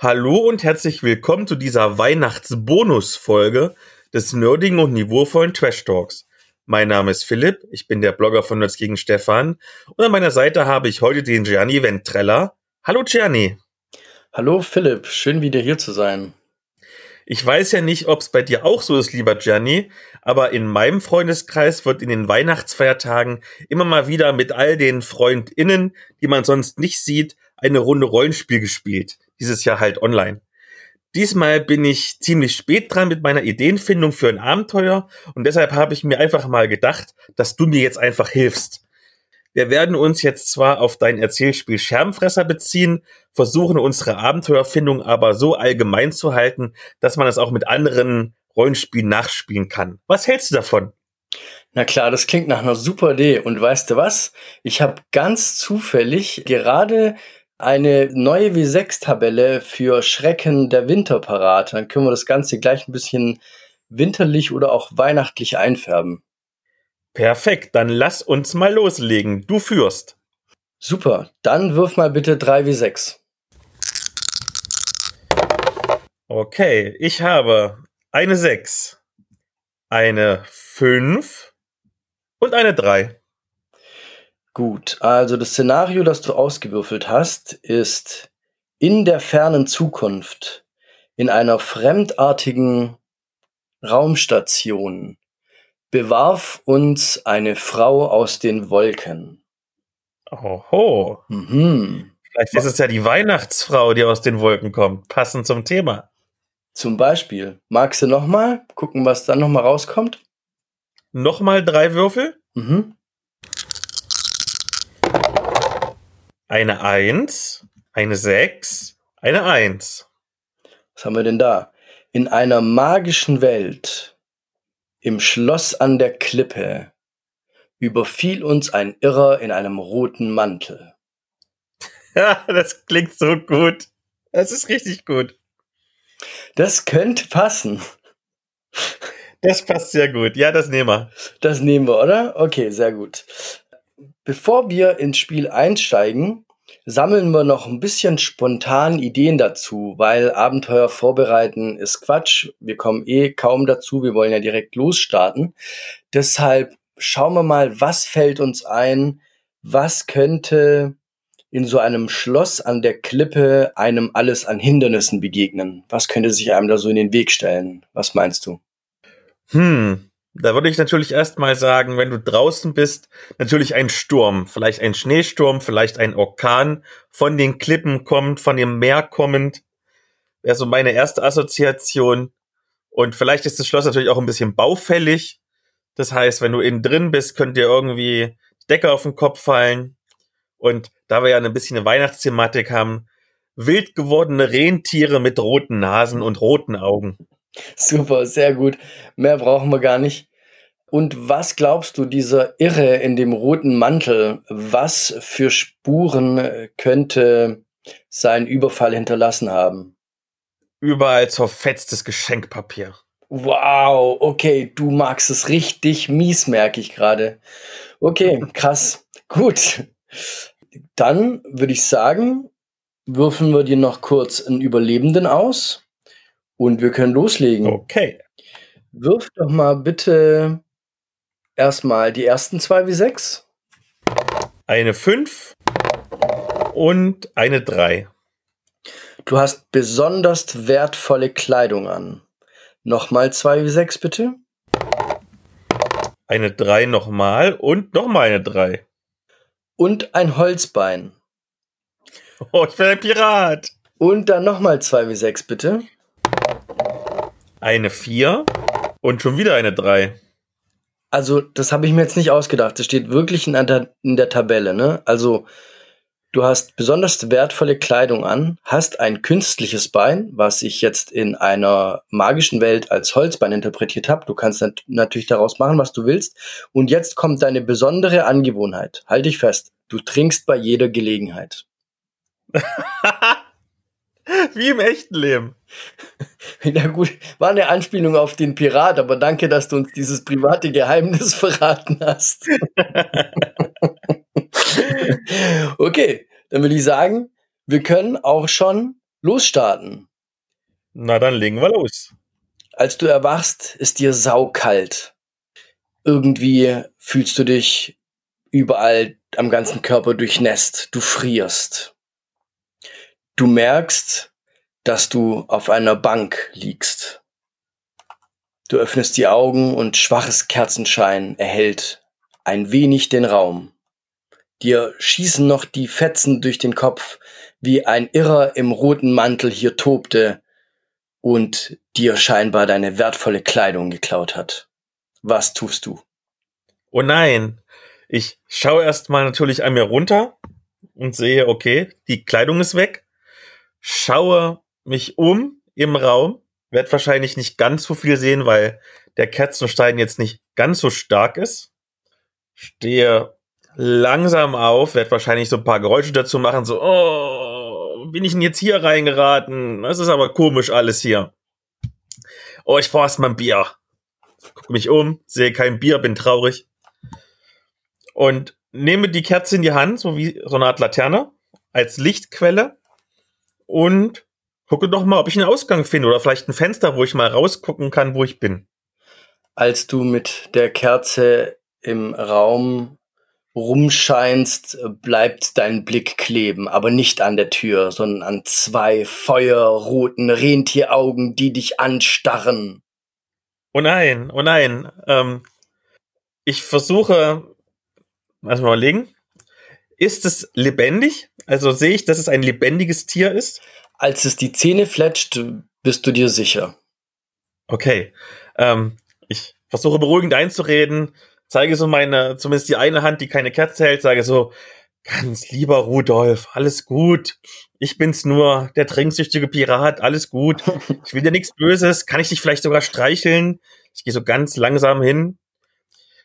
Hallo und herzlich willkommen zu dieser Weihnachtsbonus-Folge des nerdigen und niveauvollen Trash Talks. Mein Name ist Philipp, ich bin der Blogger von Nerds gegen Stefan und an meiner Seite habe ich heute den Gianni Ventreller. Hallo Gianni. Hallo Philipp, schön wieder hier zu sein. Ich weiß ja nicht, ob es bei dir auch so ist, lieber Gianni, aber in meinem Freundeskreis wird in den Weihnachtsfeiertagen immer mal wieder mit all den FreundInnen, die man sonst nicht sieht, eine Runde Rollenspiel gespielt. Dieses Jahr halt online. Diesmal bin ich ziemlich spät dran mit meiner Ideenfindung für ein Abenteuer und deshalb habe ich mir einfach mal gedacht, dass du mir jetzt einfach hilfst. Wir werden uns jetzt zwar auf dein Erzählspiel Scherbenfresser beziehen, versuchen unsere Abenteuerfindung aber so allgemein zu halten, dass man es auch mit anderen Rollenspielen nachspielen kann. Was hältst du davon? Na klar, das klingt nach einer super Idee. Und weißt du was? Ich habe ganz zufällig gerade eine neue W6-Tabelle für Schrecken der Winter parat. Dann können wir das Ganze gleich ein bisschen winterlich oder auch weihnachtlich einfärben. Perfekt, dann lass uns mal loslegen. Du führst. Super, dann wirf mal bitte 3W6. Okay, ich habe eine 6, eine 5 und eine 3. Gut, also das Szenario, das du ausgewürfelt hast, ist in der fernen Zukunft in einer fremdartigen Raumstation bewarf uns eine Frau aus den Wolken. Oho. Mhm. Vielleicht ist es ja die Weihnachtsfrau, die aus den Wolken kommt. Passend zum Thema. Zum Beispiel. Magst du nochmal gucken, was dann nochmal rauskommt? Nochmal drei Würfel? Mhm. Eine Eins, eine Sechs, eine Eins. Was haben wir denn da? In einer magischen Welt im Schloss an der Klippe überfiel uns ein Irrer in einem roten Mantel. Ja, das klingt so gut. Das ist richtig gut. Das könnte passen. Das passt sehr gut. Ja, das nehmen wir. Das nehmen wir, oder? Okay, sehr gut. Bevor wir ins Spiel einsteigen, sammeln wir noch ein bisschen spontan Ideen dazu, weil Abenteuer vorbereiten ist Quatsch. Wir kommen eh kaum dazu. Wir wollen ja direkt losstarten. Deshalb schauen wir mal, was fällt uns ein? Was könnte in so einem Schloss an der Klippe einem alles an Hindernissen begegnen? Was könnte sich einem da so in den Weg stellen? Was meinst du? Hm, da würde ich natürlich erstmal sagen, wenn du draußen bist, natürlich ein Sturm, vielleicht ein Schneesturm, vielleicht ein Orkan von den Klippen kommt, von dem Meer kommend. Wäre so meine erste Assoziation. Und vielleicht ist das Schloss natürlich auch ein bisschen baufällig. Das heißt, wenn du innen drin bist, könnt dir irgendwie Decke auf den Kopf fallen. Und da wir ja ein bisschen eine Weihnachtsthematik haben, wild gewordene Rentiere mit roten Nasen und roten Augen. Super, sehr gut. Mehr brauchen wir gar nicht. Und was glaubst du, dieser Irre in dem roten Mantel, was für Spuren könnte sein Überfall hinterlassen haben? Überall zerfetztes Geschenkpapier. Wow, okay, du magst es richtig mies, merke ich gerade. Okay, krass. Gut. Dann würde ich sagen, würfeln wir dir noch kurz einen Überlebenden aus und wir können loslegen. Okay. Wirf doch mal bitte erstmal die ersten zwei wie sechs. Eine fünf und eine drei. Du hast besonders wertvolle Kleidung an. Nochmal zwei wie sechs, bitte. Eine drei nochmal und nochmal eine drei. Und ein Holzbein. Oh, ich bin ein Pirat. Und dann nochmal zwei wie sechs, bitte. Eine vier und schon wieder eine drei. Also, das habe ich mir jetzt nicht ausgedacht. Das steht wirklich in der, in der Tabelle, ne? Also, du hast besonders wertvolle Kleidung an, hast ein künstliches Bein, was ich jetzt in einer magischen Welt als Holzbein interpretiert habe. Du kannst nat natürlich daraus machen, was du willst. Und jetzt kommt deine besondere Angewohnheit. Halt dich fest. Du trinkst bei jeder Gelegenheit. Wie im echten Leben. Ja gut, war eine Anspielung auf den Pirat, aber danke, dass du uns dieses private Geheimnis verraten hast. okay, dann würde ich sagen, wir können auch schon losstarten. Na, dann legen wir los. Als du erwachst, ist dir saukalt. Irgendwie fühlst du dich überall am ganzen Körper durchnässt. Du frierst. Du merkst, dass du auf einer Bank liegst. Du öffnest die Augen und schwaches Kerzenschein erhellt ein wenig den Raum. Dir schießen noch die Fetzen durch den Kopf, wie ein Irrer im roten Mantel hier tobte und dir scheinbar deine wertvolle Kleidung geklaut hat. Was tust du? Oh nein. Ich schaue erstmal natürlich an mir runter und sehe, okay, die Kleidung ist weg. Schaue mich um im Raum, werde wahrscheinlich nicht ganz so viel sehen, weil der Kerzenstein jetzt nicht ganz so stark ist. Stehe langsam auf, werde wahrscheinlich so ein paar Geräusche dazu machen, so, oh, bin ich denn jetzt hier reingeraten? Das ist aber komisch alles hier. Oh, ich brauche erstmal ein Bier. Gucke mich um, sehe kein Bier, bin traurig. Und nehme die Kerze in die Hand, so wie so eine Art Laterne, als Lichtquelle und gucke doch mal, ob ich einen Ausgang finde oder vielleicht ein Fenster, wo ich mal rausgucken kann, wo ich bin. Als du mit der Kerze im Raum rumscheinst, bleibt dein Blick kleben, aber nicht an der Tür, sondern an zwei feuerroten Rentieraugen, die dich anstarren. Oh nein, oh nein. Ähm, ich versuche, lass mal überlegen. Ist es lebendig? Also sehe ich, dass es ein lebendiges Tier ist? Als es die Zähne fletscht, bist du dir sicher. Okay. Ähm, ich versuche beruhigend einzureden, zeige so meine, zumindest die eine Hand, die keine Kerze hält, sage so, ganz lieber Rudolf, alles gut. Ich bin's nur, der trinksüchtige Pirat, alles gut. Ich will dir nichts Böses. Kann ich dich vielleicht sogar streicheln? Ich gehe so ganz langsam hin,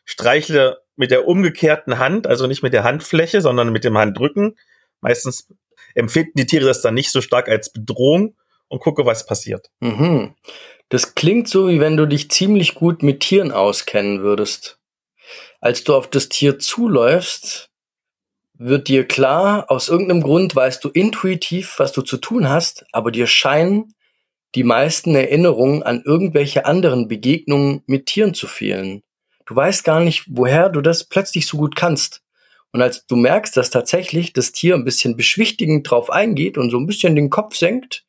streichle mit der umgekehrten Hand, also nicht mit der Handfläche, sondern mit dem Handrücken. Meistens empfinden die Tiere das dann nicht so stark als Bedrohung und gucke, was passiert. Mhm. Das klingt so, wie wenn du dich ziemlich gut mit Tieren auskennen würdest. Als du auf das Tier zuläufst, wird dir klar, aus irgendeinem Grund weißt du intuitiv, was du zu tun hast, aber dir scheinen die meisten Erinnerungen an irgendwelche anderen Begegnungen mit Tieren zu fehlen. Du weißt gar nicht, woher du das plötzlich so gut kannst. Und als du merkst, dass tatsächlich das Tier ein bisschen beschwichtigend drauf eingeht und so ein bisschen den Kopf senkt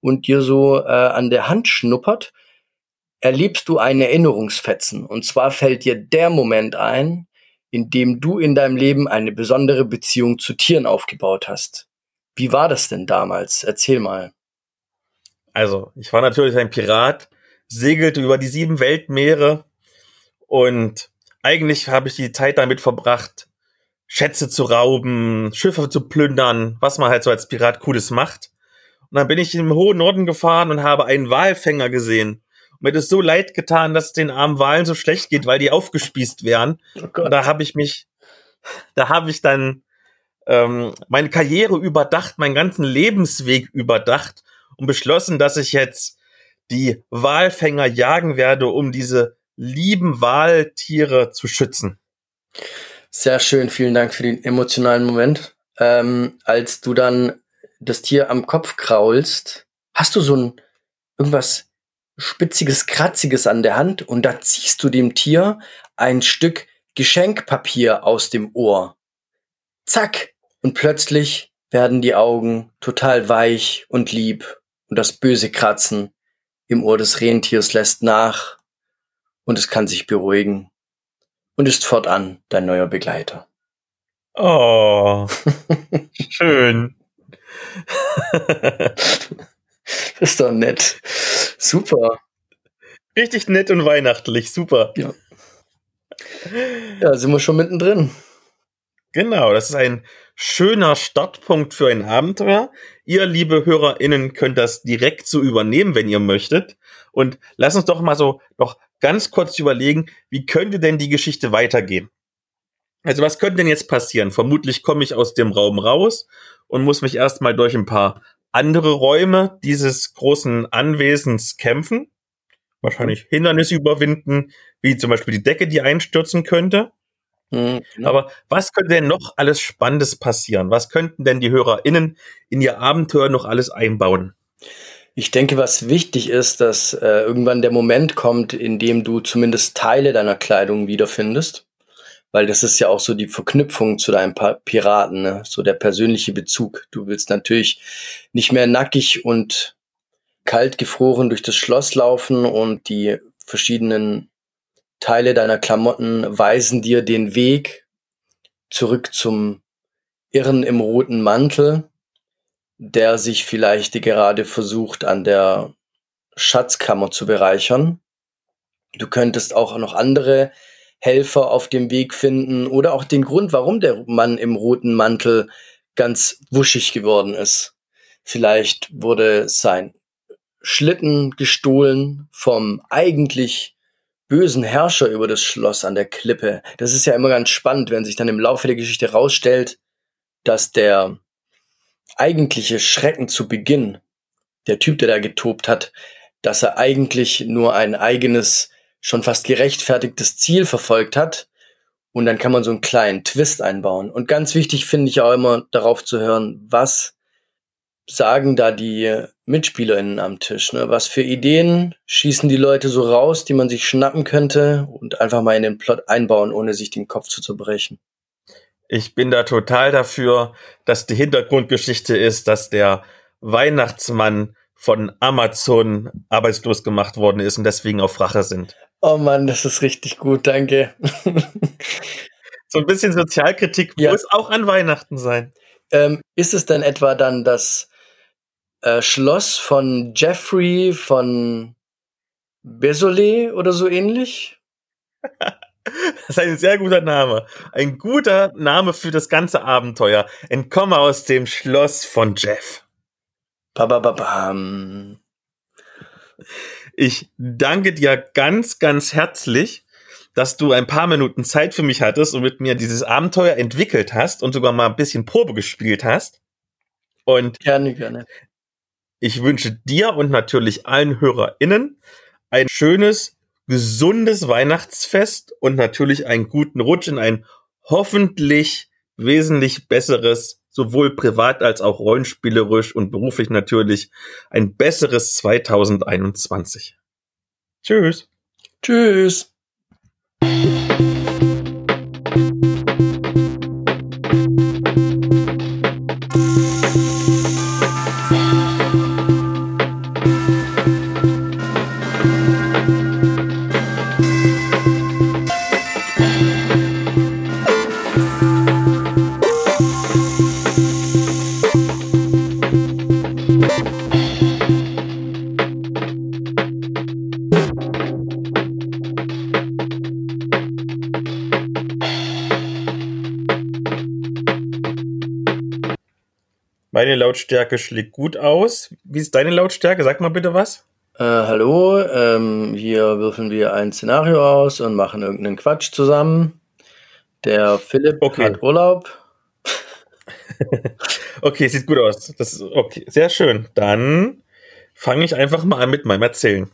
und dir so äh, an der Hand schnuppert, erlebst du einen Erinnerungsfetzen. Und zwar fällt dir der Moment ein, in dem du in deinem Leben eine besondere Beziehung zu Tieren aufgebaut hast. Wie war das denn damals? Erzähl mal. Also, ich war natürlich ein Pirat, segelte über die sieben Weltmeere und eigentlich habe ich die Zeit damit verbracht, Schätze zu rauben, Schiffe zu plündern, was man halt so als Pirat Cooles macht. Und dann bin ich im hohen Norden gefahren und habe einen Walfänger gesehen mir das so leid getan, dass es den armen Wahlen so schlecht geht, weil die aufgespießt wären. Oh und da habe ich mich, da habe ich dann ähm, meine Karriere überdacht, meinen ganzen Lebensweg überdacht und beschlossen, dass ich jetzt die Walfänger jagen werde, um diese lieben Waltiere zu schützen. Sehr schön, vielen Dank für den emotionalen Moment. Ähm, als du dann das Tier am Kopf kraulst, hast du so ein irgendwas spitziges, kratziges an der Hand und da ziehst du dem Tier ein Stück Geschenkpapier aus dem Ohr. Zack! Und plötzlich werden die Augen total weich und lieb und das böse Kratzen im Ohr des Rentiers lässt nach und es kann sich beruhigen und ist fortan dein neuer Begleiter. Oh, schön. ist doch nett. Super. Richtig nett und weihnachtlich, super. Ja. Ja, sind wir schon mittendrin. Genau, das ist ein schöner Startpunkt für ein Abenteuer. Ihr, liebe HörerInnen, könnt das direkt so übernehmen, wenn ihr möchtet. Und lasst uns doch mal so noch ganz kurz überlegen, wie könnte denn die Geschichte weitergehen? Also was könnte denn jetzt passieren? Vermutlich komme ich aus dem Raum raus und muss mich erstmal durch ein paar andere Räume dieses großen Anwesens kämpfen. Wahrscheinlich. Hindernisse überwinden, wie zum Beispiel die Decke, die einstürzen könnte. Mhm, genau. Aber was könnte denn noch alles Spannendes passieren? Was könnten denn die HörerInnen in ihr Abenteuer noch alles einbauen? Ich denke, was wichtig ist, dass äh, irgendwann der Moment kommt, in dem du zumindest Teile deiner Kleidung wiederfindest. Weil das ist ja auch so die Verknüpfung zu deinem Piraten, ne? so der persönliche Bezug. Du willst natürlich nicht mehr nackig und kalt gefroren durch das Schloss laufen und die verschiedenen Teile deiner Klamotten weisen dir den Weg zurück zum Irren im roten Mantel, der sich vielleicht gerade versucht, an der Schatzkammer zu bereichern. Du könntest auch noch andere Helfer auf dem Weg finden oder auch den Grund, warum der Mann im roten Mantel ganz wuschig geworden ist. Vielleicht wurde sein Schlitten gestohlen vom eigentlich bösen Herrscher über das Schloss an der Klippe. Das ist ja immer ganz spannend, wenn sich dann im Laufe der Geschichte rausstellt, dass der eigentliche Schrecken zu Beginn, der Typ, der da getobt hat, dass er eigentlich nur ein eigenes, schon fast gerechtfertigtes Ziel verfolgt hat. Und dann kann man so einen kleinen Twist einbauen. Und ganz wichtig finde ich auch immer darauf zu hören, was sagen da die MitspielerInnen am Tisch? Ne? Was für Ideen schießen die Leute so raus, die man sich schnappen könnte und einfach mal in den Plot einbauen, ohne sich den Kopf zu zerbrechen? Ich bin da total dafür, dass die Hintergrundgeschichte ist, dass der Weihnachtsmann von Amazon arbeitslos gemacht worden ist und deswegen auf Rache sind. Oh Mann, das ist richtig gut, danke. so ein bisschen Sozialkritik ja. muss auch an Weihnachten sein. Ähm, ist es denn etwa dann das äh, Schloss von Jeffrey von Besolet oder so ähnlich? Das ist ein sehr guter Name. Ein guter Name für das ganze Abenteuer. Entkomme aus dem Schloss von Jeff. Babababam. Ich danke dir ganz, ganz herzlich, dass du ein paar Minuten Zeit für mich hattest und mit mir dieses Abenteuer entwickelt hast und sogar mal ein bisschen Probe gespielt hast. Und gerne, gerne. Ich wünsche dir und natürlich allen HörerInnen ein schönes, gesundes Weihnachtsfest und natürlich einen guten Rutsch in ein hoffentlich wesentlich besseres, sowohl privat als auch rollenspielerisch und beruflich natürlich ein besseres 2021. Tschüss. Tschüss. Meine Lautstärke schlägt gut aus. Wie ist deine Lautstärke? Sag mal bitte was. Äh, hallo, ähm, hier würfeln wir ein Szenario aus und machen irgendeinen Quatsch zusammen. Der Philipp okay. hat Urlaub. okay, sieht gut aus. Das ist okay, sehr schön. Dann fange ich einfach mal an mit meinem Erzählen.